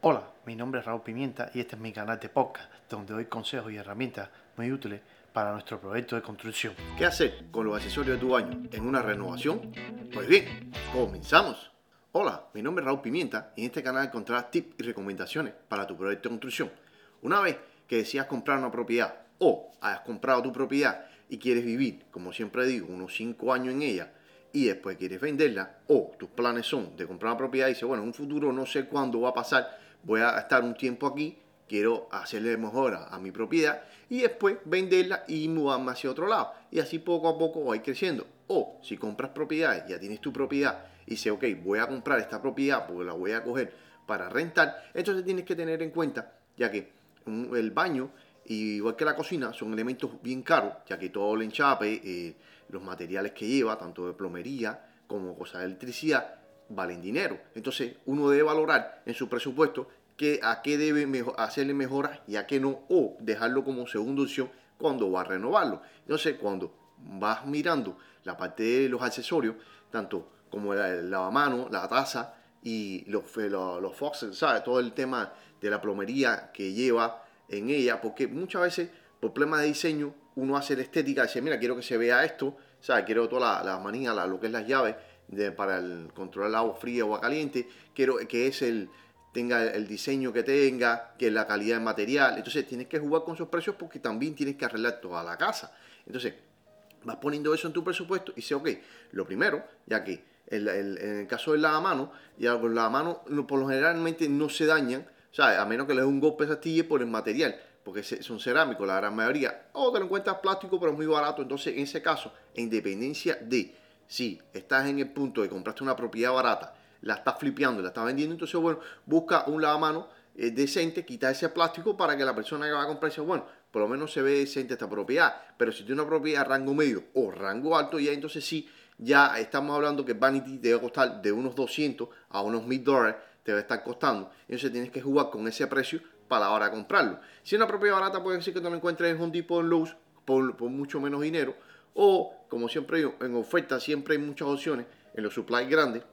Hola, mi nombre es Raúl Pimienta y este es mi canal de podcast donde doy consejos y herramientas muy útiles para nuestro proyecto de construcción. ¿Qué hacer con los accesorios de tu baño en una renovación? Pues bien, comenzamos. Hola, mi nombre es Raúl Pimienta y en este canal encontrarás tips y recomendaciones para tu proyecto de construcción. Una vez que decidas comprar una propiedad o hayas comprado tu propiedad y quieres vivir, como siempre digo, unos 5 años en ella y después quieres venderla o tus planes son de comprar una propiedad y dices, bueno, en un futuro no sé cuándo va a pasar, voy a estar un tiempo aquí, quiero hacerle mejora a mi propiedad y después venderla y mudarme hacia otro lado. Y así poco a poco va a ir creciendo. O si compras propiedades, ya tienes tu propiedad y dices, ok, voy a comprar esta propiedad porque la voy a coger para rentar, entonces tienes que tener en cuenta, ya que el baño igual que la cocina, son elementos bien caros, ya que todo el enchape, eh, los materiales que lleva, tanto de plomería como cosas de electricidad, valen dinero. Entonces, uno debe valorar en su presupuesto que a qué debe hacerle mejoras y a qué no, o dejarlo como segunda opción cuando va a renovarlo. Entonces, cuando vas mirando la parte de los accesorios, tanto como el lavamano, la taza y los, los, los ¿sabes? Todo el tema de la plomería que lleva, en ella, porque muchas veces por problemas de diseño uno hace la estética, dice, mira, quiero que se vea esto, sea, quiero toda la, la manía, lo que es las llaves de, para el, controlar el agua fría o agua caliente, quiero que es el tenga el diseño que tenga, que la calidad del material. Entonces tienes que jugar con esos precios porque también tienes que arreglar toda la casa. Entonces vas poniendo eso en tu presupuesto y dices, ok, lo primero, ya que en el caso del lavamano, ya los lavamanos por lo generalmente no se dañan, o sea, a menos que le dé un golpe esa astilla por el material, porque son cerámicos la gran mayoría, o te lo encuentras plástico pero es muy barato. Entonces, en ese caso, en independencia de si estás en el punto de comprarte una propiedad barata, la estás flipeando, la estás vendiendo, entonces, bueno, busca un lavamano eh, decente, quita ese plástico para que la persona que va a comprar dice, bueno, por lo menos se ve decente esta propiedad. Pero si tiene una propiedad rango medio o rango alto, ya entonces sí, ya estamos hablando que Vanity debe costar de unos 200 a unos 1000 dólares te va a estar costando. Entonces tienes que jugar con ese precio para la hora de comprarlo. Si una propiedad barata, puede decir que te lo encuentres en un tipo en Lowe's por, mucho menos dinero. O, como siempre digo, en oferta siempre hay muchas opciones en los supplies grandes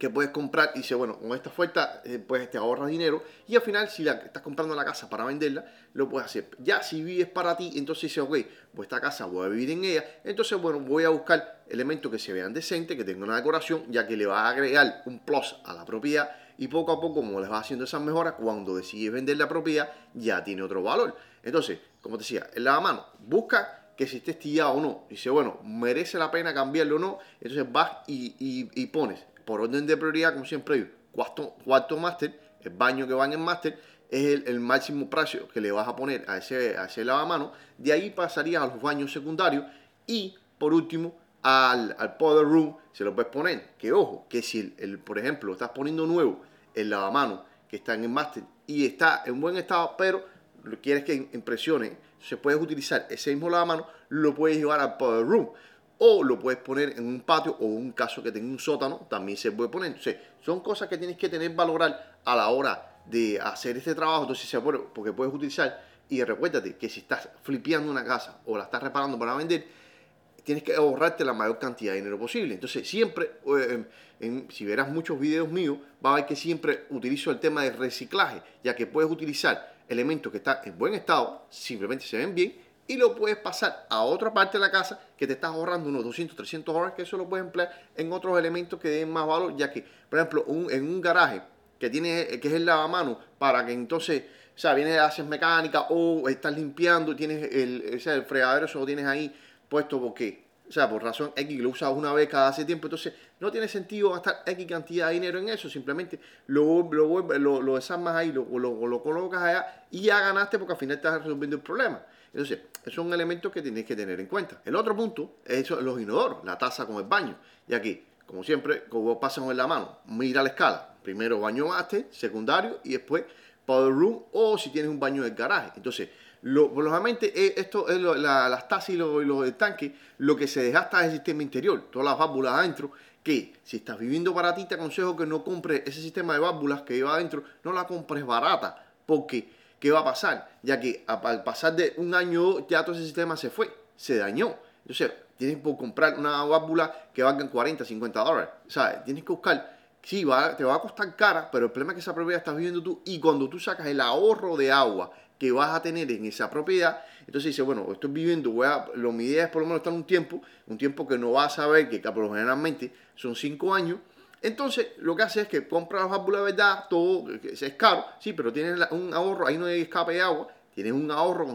que puedes comprar y dice, bueno, con esta oferta eh, pues te ahorras dinero y al final si la, estás comprando la casa para venderla, lo puedes hacer. Ya si vives para ti, entonces dices, ok, pues esta casa voy a vivir en ella, entonces bueno, voy a buscar elementos que se vean decentes, que tengan una decoración, ya que le va a agregar un plus a la propiedad y poco a poco, como les va haciendo esas mejoras, cuando decides vender la propiedad, ya tiene otro valor. Entonces, como te decía, el lavamano, busca que si esté estillado o no. Dice, bueno, merece la pena cambiarlo o no. Entonces vas y, pones por orden de prioridad, como siempre digo, cuarto, cuarto máster, el baño que va en el máster, es el, máximo precio que le vas a poner a ese, a ese lavamano. De ahí pasarías a los baños secundarios y, por último, al, al powder room se lo puedes poner. Que ojo, que si, el, por ejemplo, estás poniendo nuevo el lavamano que está en el máster y está en buen estado, pero quieres que impresione, se puedes utilizar ese mismo lavamano, lo puedes llevar al powder room o lo puedes poner en un patio o un caso que tenga un sótano, también se puede poner. Entonces, son cosas que tienes que tener valorar a la hora de hacer este trabajo. Entonces, se puede, porque puedes utilizar. Y recuérdate que si estás flipeando una casa o la estás reparando para vender, tienes que ahorrarte la mayor cantidad de dinero posible. Entonces, siempre, eh, si verás muchos videos míos, va a ver que siempre utilizo el tema de reciclaje, ya que puedes utilizar elementos que están en buen estado, simplemente se ven bien, y lo puedes pasar a otra parte de la casa que te estás ahorrando unos 200, 300 dólares, que eso lo puedes emplear en otros elementos que den más valor, ya que, por ejemplo, en un garaje que tiene que es el lavamanos para que entonces, o sea, vienes haces mecánica o estás limpiando tienes el, el fregadero, eso lo tienes ahí puesto porque, o sea, por razón X lo usas una vez cada hace tiempo, entonces no tiene sentido gastar X cantidad de dinero en eso, simplemente lo, lo, lo, lo desarmas ahí, lo, lo, lo colocas allá y ya ganaste porque al final estás resolviendo el problema. Entonces, es un elemento que tienes que tener en cuenta. El otro punto es los inodoros, la taza con el baño. Y aquí, como siempre, como pasas con la mano, mira la escala. Primero baño master, secundario, y después powder room, o si tienes un baño del garaje. Entonces, lo, lógicamente, eh, esto es las tazas y los, tanques, lo que se desgasta es el sistema interior, todas las válvulas adentro, que si estás viviendo para ti, te aconsejo que no compres ese sistema de válvulas que lleva adentro, no la compres barata, porque ¿qué va a pasar? Ya que al pasar de un año ya todo ese sistema se fue, se dañó. Entonces, tienes que comprar una válvula que valga 40, 50 dólares. O sea, tienes que buscar sí, va, te va a costar cara, pero el problema es que esa propiedad estás viviendo tú y cuando tú sacas el ahorro de agua que vas a tener en esa propiedad, entonces dice, bueno, estoy viviendo, voy a, lo, mi idea es por lo menos estar un tiempo, un tiempo que no vas a ver, que generalmente son cinco años, entonces lo que hace es que compra las válvulas de verdad, todo es caro, sí, pero tienes un ahorro, ahí no hay escape de agua, tienes un ahorro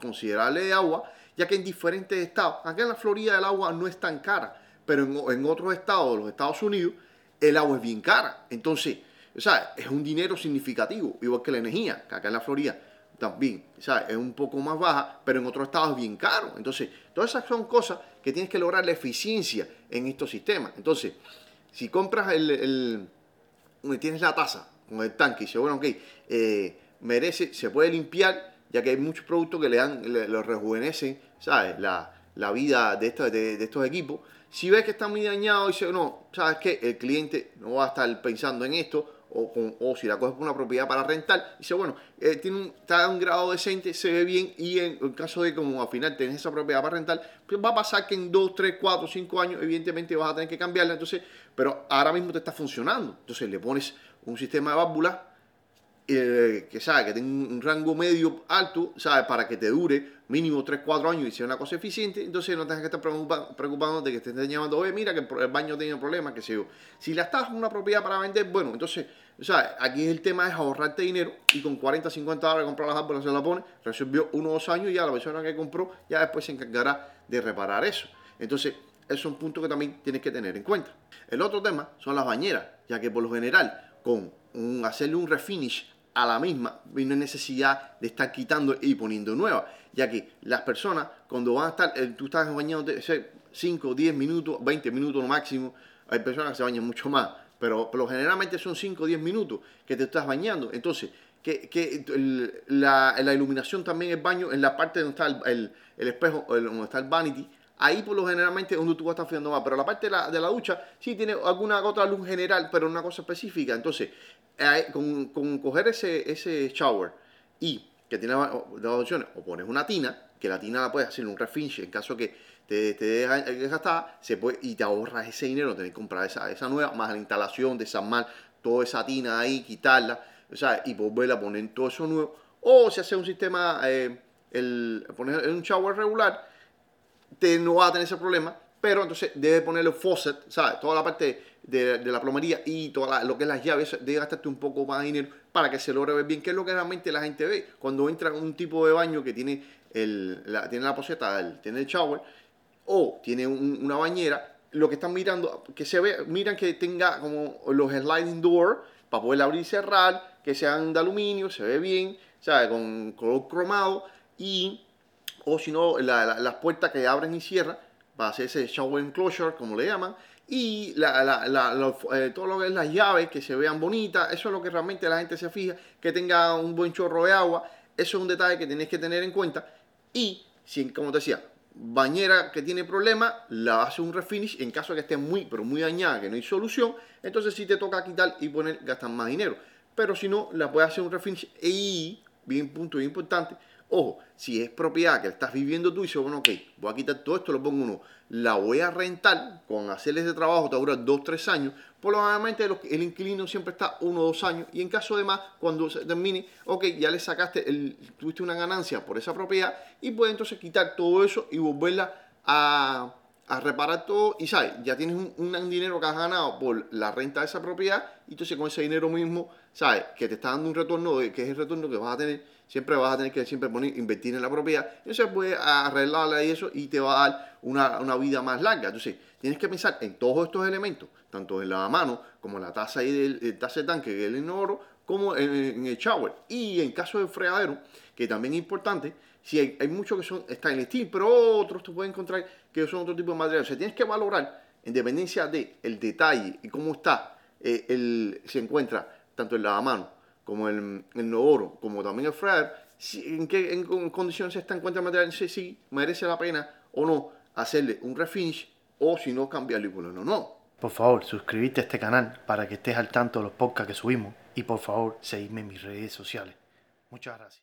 considerable de agua, ya que en diferentes estados, acá en la Florida el agua no es tan cara, pero en, en otros estados de los Estados Unidos el agua es bien cara. Entonces, o sea, es un dinero significativo, igual que la energía, que acá en la Florida también, o sea, es un poco más baja, pero en otros estados es bien caro. Entonces, todas esas son cosas que tienes que lograr la eficiencia en estos sistemas. Entonces, si compras el, el tienes la taza con el tanque y dices, bueno, ok, eh, merece, se puede limpiar, ya que hay muchos productos que le dan, le, lo rejuvenecen, ¿sabes? La, vida de, de, estos equipos. Si ves que está muy dañado, dice, no, ¿sabes qué? El cliente no va a estar pensando en esto, o, si la coges por una propiedad para rentar, dice, bueno, eh, tiene un, está a un grado decente, se ve bien, y en el caso de como al final tenés esa propiedad para rentar, pues va a pasar que en 2, 3, 4, 5 años, evidentemente vas a tener que cambiarla, entonces, pero ahora mismo te está funcionando. Entonces le pones un sistema de válvulas eh, que sabe que tenga un rango medio alto, sabe, para que te dure mínimo 3, 4 años y sea una cosa eficiente, entonces no tengas que estar preocupando de que te estén llamando, oye, mira que el baño tiene problemas, que sé yo. Si la estás una propiedad para vender, bueno, entonces, sea, aquí el tema es ahorrarte dinero y con 40, 50 dólares comprar las árboles se la pone, resolvió uno o dos años y ya la persona que compró ya después se encargará de reparar eso. Entonces, eso es un punto que también tienes que tener en cuenta. El otro tema son las bañeras, ya que por lo general, con un, hacerle un refinish a la misma, no hay necesidad de estar quitando y poniendo nueva, ya que las personas, cuando van a estar, eh, tú estás bañando 5, 10 minutos, 20 minutos lo máximo, hay personas que se bañan mucho más, pero, pero generalmente son 5 o 10 minutos que te estás bañando. Entonces, que, que la, iluminación también es baño en la parte donde está el, el, espejo, donde está el vanity, ahí por lo generalmente es donde tú vas a estar más. Pero la parte de la, ducha sí tiene alguna otra luz general, pero una cosa específica. Entonces, con, coger ese, ese shower y que tiene dos opciones, o pones una tina, que la tina la puedes hacer en un refinish en caso que te, te dejes gastar, se puede, y te ahorras ese dinero, tenés que comprar esa, esa nueva, más la instalación, desarmar toda esa tina ahí, quitarla, o sea, y volverla a poner todo eso nuevo. O si haces un sistema, eh, el, poner un shower regular, te, no va a tener ese problema, pero entonces debe ponerle faucet, ¿sabes? Toda la parte de, de la plomería y todo lo que es las llaves, debe gastarte un poco más de dinero para que se logre ver bien, que es lo que realmente la gente ve cuando entra en un tipo de baño que tiene, el, la, tiene la poseta, tiene el shower, o tiene una bañera, lo que están mirando, que se ve, miran que tenga como los sliding door para poder abrir y cerrar, que sean de aluminio, se ve bien, ¿sabes? Con color cromado y, o si no, las puertas que abren y cierran, para hacer ese shower enclosure, como le llaman, y la, la, eh, todo lo que es las llaves, que se vean bonitas, eso es lo que realmente la gente se fija, que tenga un buen chorro de agua, eso es un detalle que tenéis que tener en cuenta. Y, si, como te decía, bañera que tiene problemas, la hace un refinish en caso de que esté muy, pero muy dañada, que no hay solución, entonces si te toca quitar y poner, gastar más dinero. Pero si no, la puedes hacer un refinish y, bien punto bien importante, Ojo, si es propiedad que estás viviendo tú dices, bueno, ok, voy a quitar todo esto, lo pongo uno, la voy a rentar, con hacerle ese trabajo te dura dos, tres años, por lo generalmente el inquilino siempre está uno o dos años. Y en caso de más, cuando se termine, ok, ya le sacaste, el, tuviste una ganancia por esa propiedad y puedes entonces quitar todo eso y volverla a, a reparar todo. Y sabes, ya tienes un, un, dinero que has ganado por la renta de esa propiedad y entonces con ese dinero mismo, sabes, que te está dando un retorno, que es el retorno que vas a tener siempre vas a tener que siempre poner, invertir en la propiedad, y se puede arreglarla y eso y te va a dar una, una, vida más larga. Entonces, tienes que pensar en todos estos elementos, tanto en la mano como en la taza y del, taza de tanque, que es el inodoro, como en, el shower. Y en caso de fregadero, que también es importante, si hay, hay muchos que son stainless steel, pero otros te pueden encontrar que son otro tipo de material. O sea, tienes que valorar, en dependencia del el detalle y cómo está, eh, el, se encuentra tanto el lavamanos como el, el oro, como también el fryer, si, en qué en, condiciones se está encuentra el material, si, merece la pena o no hacerle un refinish o si no cambiarlo y ponerlo no. Por favor, suscríbete a este canal para que estés al tanto de los podcasts que subimos y por favor, seguidme en mis redes sociales. Muchas gracias.